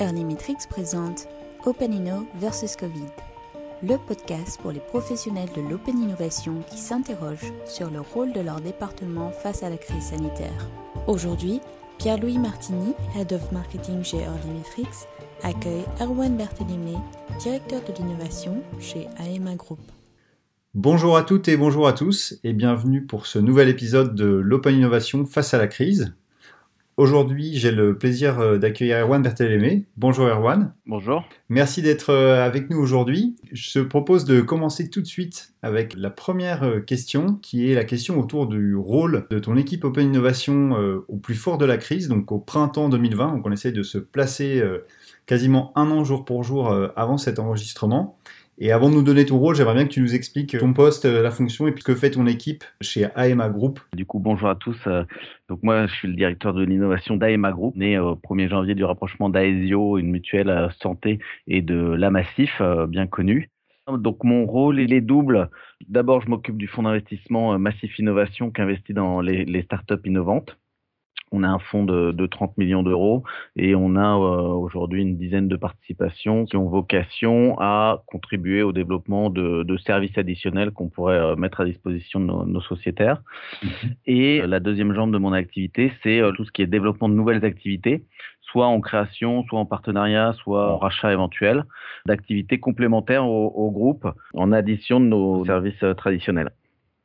Early Metrics présente OpenInno versus Covid, le podcast pour les professionnels de l'open innovation qui s'interrogent sur le rôle de leur département face à la crise sanitaire. Aujourd'hui, Pierre-Louis Martini, Head of Marketing chez Early Metrics, accueille Erwan Berthelimé, directeur de l'innovation chez AEMA Group. Bonjour à toutes et bonjour à tous et bienvenue pour ce nouvel épisode de l'Open Innovation face à la crise. Aujourd'hui, j'ai le plaisir euh, d'accueillir Erwan Berthelémé. Bonjour Erwan. Bonjour. Merci d'être euh, avec nous aujourd'hui. Je te propose de commencer tout de suite avec la première euh, question, qui est la question autour du rôle de ton équipe Open Innovation au plus fort de la crise, donc au printemps 2020. Donc on essaie de se placer quasiment un an jour pour jour avant cet enregistrement. Et avant de nous donner ton rôle, j'aimerais bien que tu nous expliques ton poste, euh, la fonction et puis que fait ton équipe chez AEMA Group. Du coup, bonjour à tous. Euh, donc moi, je suis le directeur de l'innovation d'AEMA Group, né au 1er janvier du rapprochement d'Aesio, une mutuelle euh, santé, et de La Massif, bien connue. Donc mon rôle, il est double. D'abord, je m'occupe du fonds d'investissement Massif Innovation qui investit dans les startups innovantes on a un fonds de, de 30 millions d'euros et on a euh, aujourd'hui une dizaine de participations qui ont vocation à contribuer au développement de, de services additionnels qu'on pourrait euh, mettre à disposition de nos, nos sociétaires. Mhm. Et la deuxième jambe de mon activité, c'est euh, tout ce qui est développement de nouvelles activités, soit en création, soit en partenariat, soit en rachat éventuel, d'activités complémentaires au, au groupe en addition de nos services traditionnels.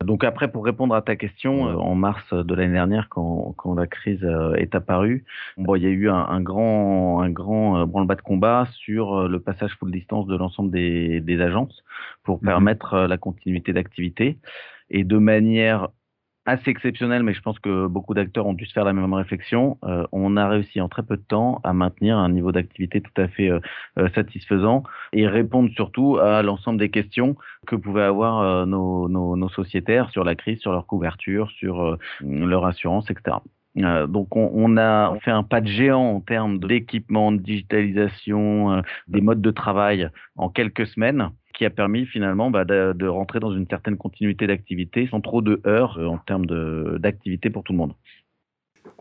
Donc après, pour répondre à ta question, euh, en mars de l'année dernière, quand, quand, la crise euh, est apparue, bon, il y a eu un, un grand, un grand euh, branle-bas de combat sur le passage full distance de l'ensemble des, des, agences pour mhm. permettre la continuité d'activité. Et de manière assez exceptionnel, mais je pense que beaucoup d'acteurs ont dû se faire la même réflexion. Euh, on a réussi en très peu de temps à maintenir un niveau d'activité tout à fait euh, euh, satisfaisant et répondre surtout à l'ensemble des questions que pouvaient avoir nos, nos, nos, sociétaires sur la crise, sur leur couverture, sur leur assurance, etc. donc on, on, a fait un pas de géant en termes d'équipement, de digitalisation, des modes de travail en quelques semaines qui a permis finalement bah, de, de, rentrer dans une certaine continuité d'activité sans trop de heures euh, en termes d'activité pour tout le monde.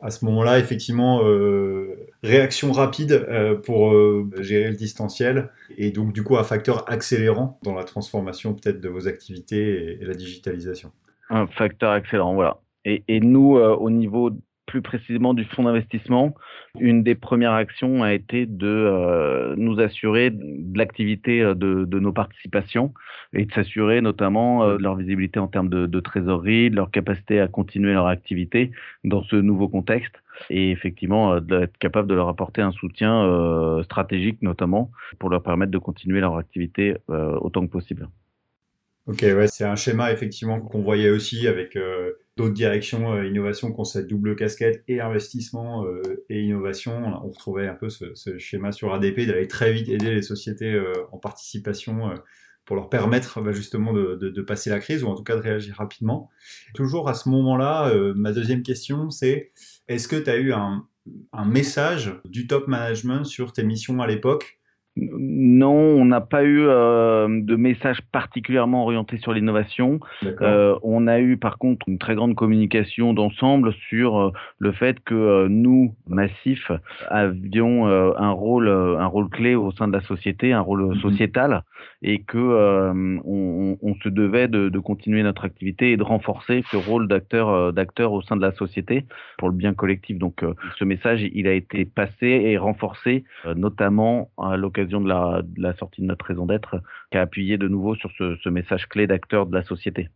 À ce moment-là, effectivement, euh, réaction rapide euh, pour euh, gérer le distanciel et donc du coup un facteur accélérant dans la transformation peut-être de vos activités et, et, la digitalisation. Un facteur accélérant, voilà. Et, et nous, euh, au niveau plus précisément du fonds d'investissement, une des premières actions a été de euh, nous assurer de l'activité euh, de, nos participations et de s'assurer notamment euh, de leur visibilité en termes de, trésorerie, de leur capacité à continuer leur activité dans ce nouveau contexte et effectivement d'être capable de leur apporter un soutien stratégique notamment pour leur permettre de continuer leur activité autant que possible. Ok, ouais, c'est un schéma effectivement qu'on voyait aussi avec d'autres directions euh, innovation qui ont cette double casquette et investissement euh, et innovation. On retrouvait un peu ce, schéma sur ADP d'aller très vite aider les sociétés euh, en participation pour leur permettre bah, justement de, passer la crise ou en tout cas de réagir rapidement. Toujours à ce moment-là, ma deuxième question c'est est-ce que tu as eu un message du top management sur tes missions à l'époque non, on n'a pas eu euh, de message particulièrement orienté sur l'innovation. Euh, on a eu par contre une très grande communication d'ensemble sur euh, le fait que nous, Massif, avions un rôle, un rôle clé au sein de la société, un rôle mm -hmm. sociétal, et que on, on, se devait de, de, continuer notre activité et de renforcer ce rôle d'acteur, d'acteur au sein de la société pour le bien collectif. Donc, ce message, il a été passé et renforcé, notamment à l'occasion de la, de la, sortie de notre raison d'être, qui a appuyé de nouveau sur ce, ce message clé d'acteur de la société.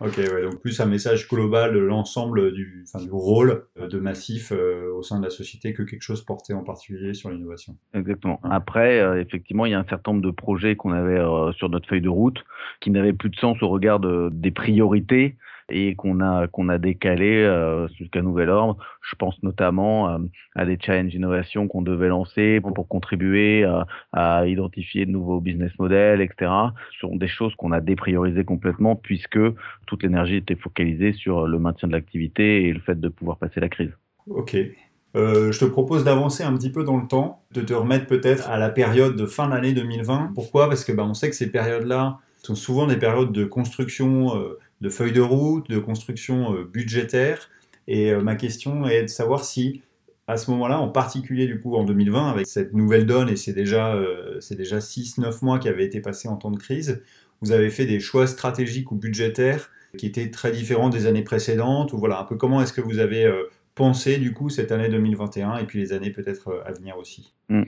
Ok, ouais, donc plus un message global de l'ensemble du, enfin, du rôle euh, de Massif euh, au sein de la société que quelque chose porté en particulier sur l'innovation. Exactement. Après, euh, effectivement, il y a un certain nombre de projets qu'on avait euh, sur notre feuille de route qui n'avaient plus de sens au regard de, des priorités et qu'on a qu'on a décalé euh, jusqu'à nouvel ordre. Je pense notamment euh, à des challenges innovation qu'on devait lancer pour, contribuer à, à, identifier de nouveaux business models, etc. Ce sont des choses qu'on a dépriorisées complètement puisque toute l'énergie était focalisée sur le maintien de l'activité et le fait de pouvoir passer la crise. Ok. Euh, je te propose d'avancer un petit peu dans le temps, de te remettre peut-être à la période de fin d'année 2020. Pourquoi? Parce que bah, on sait que ces périodes-là sont souvent des périodes de construction euh, de feuilles de route, de construction euh, budgétaire. Et euh, ma question est de savoir si À ce moment-là, en particulier du coup en 2020, avec cette nouvelle donne, et c'est déjà, euh, c'est déjà 6-9 mois qui avaient été passés en temps de crise, vous avez fait des choix stratégiques ou budgétaires qui étaient très différents des années précédentes, ou voilà, un peu comment est-ce que vous avez pensé du coup cette année 2021 et puis les années peut-être à venir aussi? Mmh.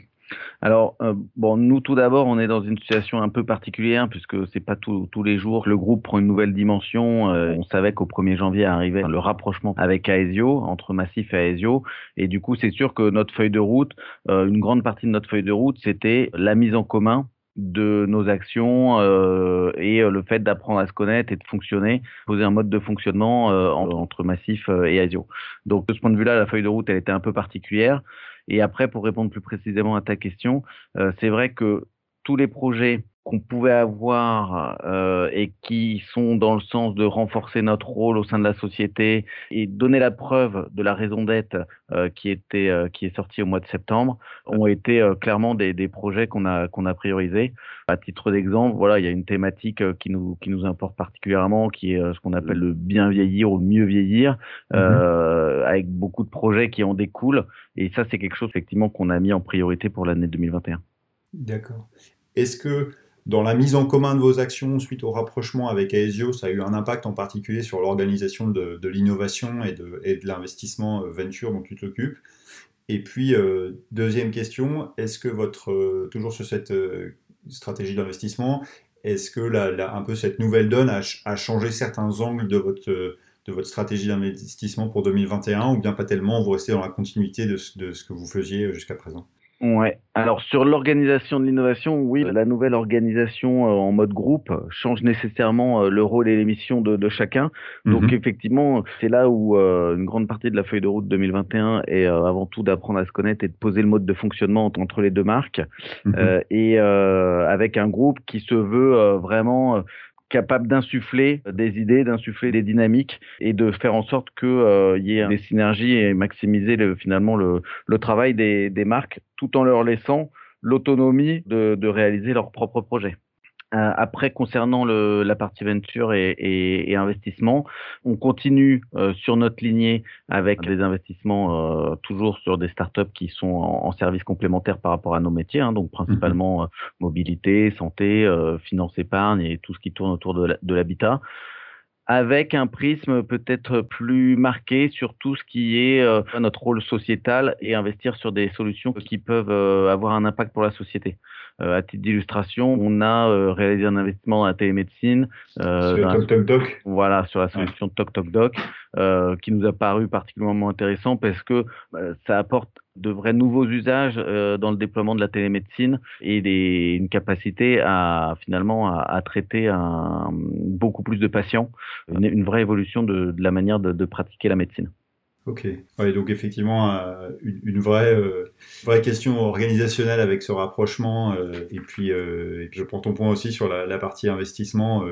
Alors, euh, bon, nous tout d'abord, on est dans une situation un peu particulière puisque c'est pas tous les jours le groupe prend une nouvelle dimension. Euh, on savait qu'au 1er janvier arrivait le rapprochement avec Aesio, entre Massif et Aesio, et du coup, c'est sûr que notre feuille de route, euh, une grande partie de notre feuille de route, c'était la mise en commun de nos actions et le fait d'apprendre à se connaître et de fonctionner, poser un mode de fonctionnement entre Massif et Aesio. Donc de ce point de vue-là, la feuille de route, elle était un peu particulière. Et après, pour répondre plus précisément à ta question, euh, c'est vrai que tous les projets qu'on pouvait avoir euh, et qui sont dans le sens de renforcer notre rôle au sein de la société et donner la preuve de la raison d'être euh, qui était euh, qui est sortie au mois de septembre ont été euh, clairement des, des projets qu'on a qu'on a priorisés. À titre d'exemple, voilà, il y a une thématique euh, qui nous qui nous importe particulièrement, qui est ce qu'on appelle le bien vieillir ou le mieux vieillir, mmh avec beaucoup de projets qui en découlent. Et ça, c'est quelque chose effectivement qu'on a mis en priorité pour l'année 2021. D'accord. Est-ce que dans la mise en commun de vos actions suite au rapprochement avec Aesio, ça a eu un impact en particulier sur l'organisation de, l'innovation et de, l'investissement euh, venture dont tu t'occupes. Et puis, euh, deuxième question, est-ce que votre, euh, toujours sur cette stratégie d'investissement, est-ce que la, un peu cette nouvelle donne a, changé certains angles de votre, de votre stratégie d'investissement pour 2021 ou bien pas tellement, vous restez dans la continuité de ce que vous faisiez jusqu'à présent? Ouais. Alors sur l'organisation de l'innovation, oui, la nouvelle organisation euh, en mode groupe change nécessairement euh, le rôle et les missions de, de chacun. Donc mhm. effectivement, c'est là où euh, une grande partie de la feuille de route 2021 est avant tout d'apprendre à se connaître et de poser le mode de fonctionnement entre les deux marques, mhm. et avec un groupe qui se veut vraiment capable d'insuffler des idées, d'insuffler des dynamiques et de faire en sorte qu'il euh, y ait des synergies et maximiser le, finalement le, travail des, marques tout en leur laissant l'autonomie de réaliser leurs propres projets. Euh, après, concernant le, la partie venture et, et, et, investissement, on continue euh, sur notre lignée avec des investissements euh, toujours sur des startups qui sont en, en services complémentaires par rapport à nos métiers, hein, donc principalement mhm. mobilité, santé, finance épargne et tout ce qui tourne autour de l'habitat avec un prisme peut-être plus marqué sur tout ce qui est euh, notre rôle sociétal et investir sur des solutions qui peuvent euh, avoir un impact pour la société. Euh, à titre d'illustration, on a réalisé un investissement dans la télémédecine. sur Toc Doc. Voilà, sur la solution Toc Toc Doc, qui nous a paru particulièrement intéressant parce que ça apporte de vrais nouveaux usages euh, dans le déploiement de la télémédecine et des, une capacité à finalement à, traiter un, beaucoup plus de patients, une, vraie évolution de, de la manière de, de, pratiquer la médecine. Ok, ouais, donc effectivement euh, une, vraie, euh, vraie question organisationnelle avec ce rapprochement et, puis, et puis je prends ton point aussi sur la, la partie investissement,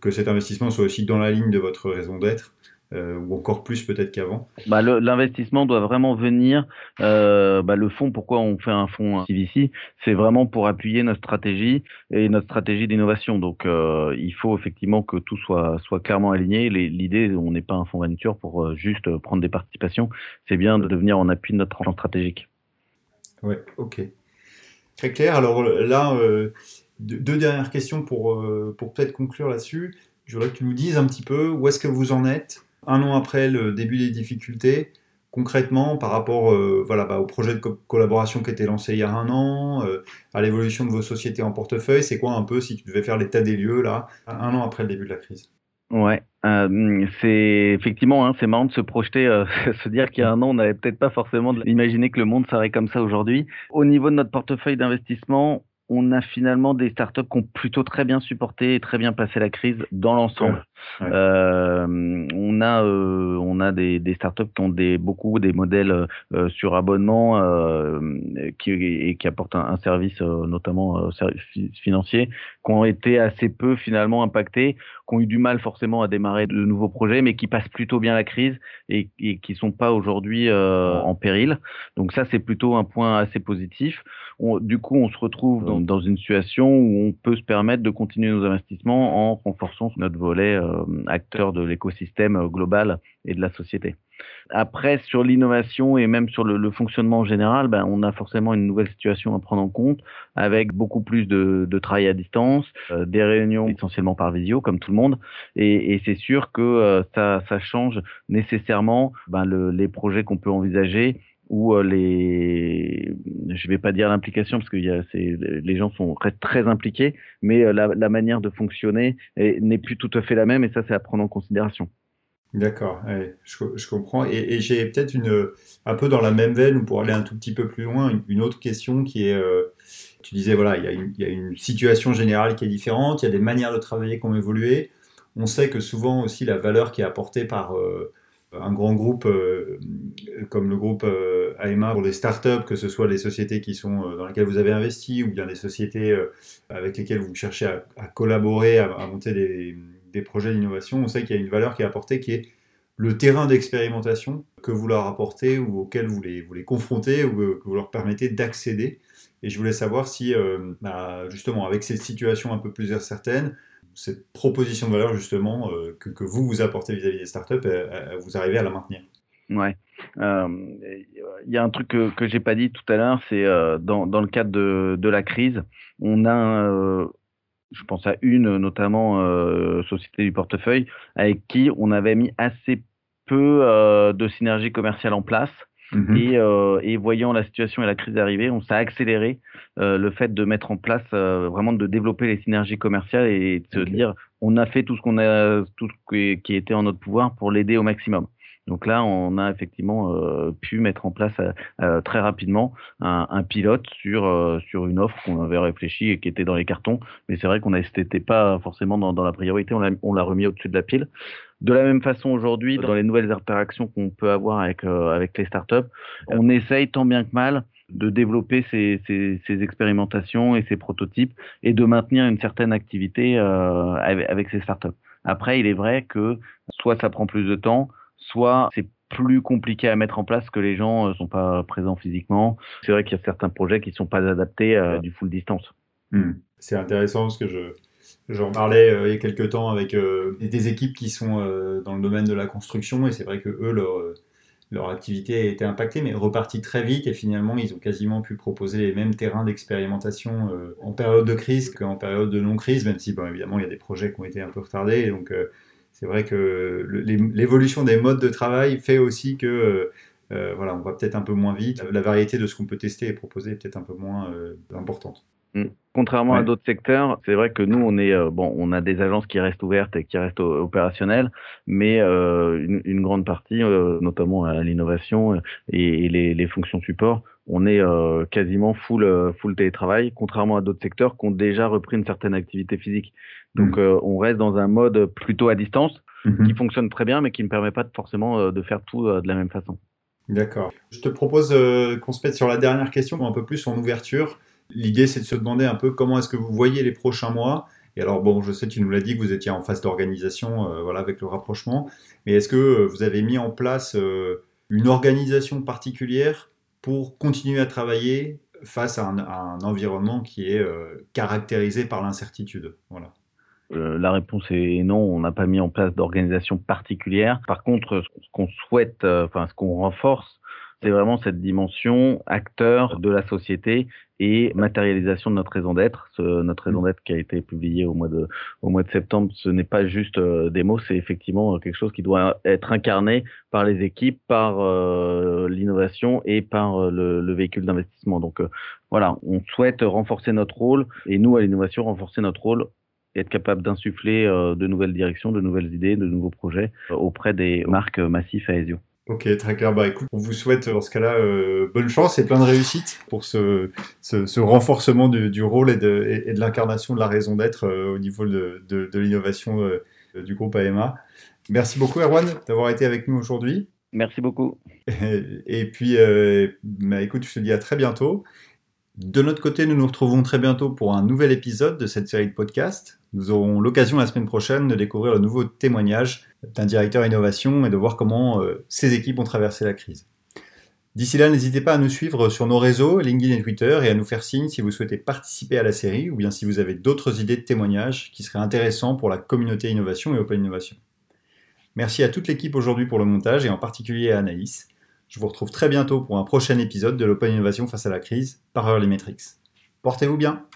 que cet investissement soit aussi dans la ligne de votre raison d'être. Euh, ou encore plus peut-être qu'avant bah, L'investissement doit vraiment venir. Euh, bah, le fonds, pourquoi on fait un fonds CVC C'est vraiment pour appuyer notre stratégie et notre stratégie d'innovation. Donc euh, il faut effectivement que tout soit, soit clairement aligné. L'idée, on n'est pas un fonds venture pour juste prendre des participations. C'est bien de devenir en appui de notre plan stratégique. Ouais, ok. Très clair. Alors là, deux dernières questions pour, pour peut-être conclure là-dessus. Je voudrais que tu nous dises un petit peu où est-ce que vous en êtes un an après le début des difficultés, concrètement par rapport euh, bah, au projet de collaboration qui était lancé il y a un an, euh, à l'évolution de vos sociétés en portefeuille, c'est quoi un peu si tu devais faire l'état des lieux là, un an après le début de la crise? Ouais, euh, c'est effectivement, hein, c'est marrant de se projeter, se dire qu'il y a un an, on n'avait peut-être pas forcément imaginé que le monde serait comme ça aujourd'hui. Au niveau de notre portefeuille d'investissement, on a finalement des startups qui ont plutôt très bien supporté et très bien passé la crise dans l'ensemble. Euh, on a euh, on a des, des startups qui ont des beaucoup des modèles euh, sur abonnement qui et qui apportent un, service notamment financier qui ont été assez peu finalement impactés, qui ont eu du mal forcément à démarrer de nouveaux projets, mais qui passent plutôt bien la crise et, et qui sont pas aujourd'hui en péril. Donc ça c'est plutôt un point assez positif. du coup on se retrouve dans, dans, une situation où on peut se permettre de continuer nos investissements en renforçant notre volet acteur de l'écosystème global et de la société. Après, sur l'innovation et même sur le, fonctionnement en général, ben, on a forcément une nouvelle situation à prendre en compte avec beaucoup plus de, travail à distance, euh, des réunions essentiellement par visio, comme tout le monde. Et, c'est sûr que euh, ça, change nécessairement ben, les projets qu'on peut envisager ou euh, les, je vais pas dire l'implication parce que les gens sont très impliqués, mais la, la manière de fonctionner n'est plus tout à fait la même et ça c'est à prendre en considération. D'accord, je, comprends. Et, j'ai peut-être une, un peu dans la même veine, ou pour aller un tout petit peu plus loin, une, autre question qui est, euh, tu disais, voilà, il y, a une, situation générale qui est différente, il y a des manières de travailler qui ont évolué. On sait que souvent aussi la valeur qui est apportée par euh, un grand groupe euh, comme le groupe AMA pour les startups, que ce soit les sociétés qui sont dans lesquelles vous avez investi ou bien les sociétés avec lesquelles vous cherchez à, collaborer, à monter des projets d'innovation, on sait qu'il y a une valeur qui est apportée qui est le terrain d'expérimentation que vous leur apportez ou auquel vous les, confrontez ou que vous leur permettez d'accéder. Et je voulais savoir si, euh, bah, justement, avec cette situation un peu plus incertaine, cette proposition de valeur, justement, euh, que, vous vous apportez vis-à-vis des startups, vous arrivez à la maintenir? Ouais. Euh, il y a un truc que, que j'ai pas dit tout à l'heure, c'est dans, dans, le cadre de, de, la crise, on a je pense à une notamment euh, société du portefeuille avec qui on avait mis assez peu euh, de synergie commerciale en place. Mhm. Et, euh, et, voyant la situation et la crise arriver, on s'est accéléré euh, le fait de mettre en place euh, vraiment de développer les synergies commerciales et de se dire on a fait tout ce qu'on a tout ce qui était en notre pouvoir pour l'aider au maximum. Donc là, on a effectivement euh, pu mettre en place euh, euh, très rapidement un, pilote sur sur une offre qu'on avait réfléchi et qui était dans les cartons. Mais c'est vrai qu'on n'était pas forcément dans, la priorité. On l'a remis au-dessus de la pile. De la même façon, aujourd'hui, dans les nouvelles interactions qu'on peut avoir avec avec les startups, on essaye tant bien que mal de développer ces, ces, expérimentations et ces prototypes et de maintenir une certaine activité avec, avec ces startups. Après, il est vrai que soit ça prend plus de temps, soit c'est plus compliqué à mettre en place que les gens ne euh, sont pas présents physiquement. C'est vrai qu'il y a certains projets qui ne sont pas adaptés à du full distance. Hmm. C'est intéressant parce que je, J'en parlais euh, il y a quelques temps avec euh, des équipes qui sont dans le domaine de la construction et c'est vrai que eux, leur, leur activité a été impactée mais repartie très vite et finalement ils ont quasiment pu proposer les mêmes terrains d'expérimentation en période de crise qu'en période de non-crise, même si bon, évidemment il y a des projets qui ont été un peu retardés. Et donc c'est vrai que l'évolution des modes de travail fait aussi que euh, euh, voilà, on va peut-être un peu moins vite. La variété de ce qu'on peut tester et proposer est peut-être un peu moins euh, importante. Mm. Contrairement à d'autres secteurs, c'est vrai que nous, on est bon, on a des agences qui restent ouvertes et qui restent opérationnelles, mais une, grande partie, notamment à l'innovation et, les, les, fonctions support, on est quasiment full full télétravail, contrairement à d'autres secteurs qui ont déjà repris une certaine activité physique. Donc mm. euh, on reste dans un mode plutôt à distance mm-hmm. qui fonctionne très bien mais qui ne permet pas forcément euh, de faire tout euh, de la même façon. D'accord. Je te propose qu'on se mette sur la dernière question, un peu plus en ouverture. L'idée, c'est de se demander un peu comment est-ce que vous voyez les prochains mois. Et alors, bon, je sais, tu nous l'as dit que vous étiez en phase d'organisation voilà, avec le rapprochement, mais est-ce que vous avez mis en place une organisation particulière pour continuer à travailler face à un, environnement qui est caractérisé par l'incertitude? Voilà. Euh, la réponse est non, on n'a pas mis en place d'organisation particulière. Par contre, ce qu'on souhaite, euh, enfin ce qu'on renforce, c'est vraiment cette dimension acteur de la société et matérialisation de notre raison d'être. notre raison d'être qui a été publiée au mois de, au mois de septembre, ce n'est pas juste euh, des mots, c'est effectivement quelque chose qui doit être incarné par les équipes, par l'innovation et par le, le véhicule d'investissement. Donc voilà, on souhaite renforcer notre rôle et nous à l'innovation renforcer notre rôle être capable d'insuffler euh, de nouvelles directions, de nouvelles idées, de nouveaux projets euh, auprès des marques massives à Ezio. Ok, très clair. Bah écoute, on vous souhaite dans ce cas-là euh, bonne chance et plein de réussite pour ce, ce, renforcement du, rôle et de, et, de l'incarnation de la raison d'être au niveau de, de, l'innovation du groupe AMA. Merci beaucoup Erwan d'avoir été avec nous aujourd'hui. Merci beaucoup. Et, puis, bah, écoute, je te dis à très bientôt. De notre côté, nous nous retrouvons très bientôt pour un nouvel épisode de cette série de podcasts. Nous aurons l'occasion la semaine prochaine de découvrir le nouveau témoignage d'un directeur innovation et de voir comment euh, ses équipes ont traversé la crise. D'ici là, n'hésitez pas à nous suivre sur nos réseaux, LinkedIn et Twitter, et à nous faire signe si vous souhaitez participer à la série ou bien si vous avez d'autres idées de témoignages qui seraient intéressants pour la communauté innovation et open innovation. Merci à toute l'équipe aujourd'hui pour le montage et en particulier à Anaïs. Je vous retrouve très bientôt pour un prochain épisode de l'Open Innovation face à la crise par Early Metrics. Portez-vous bien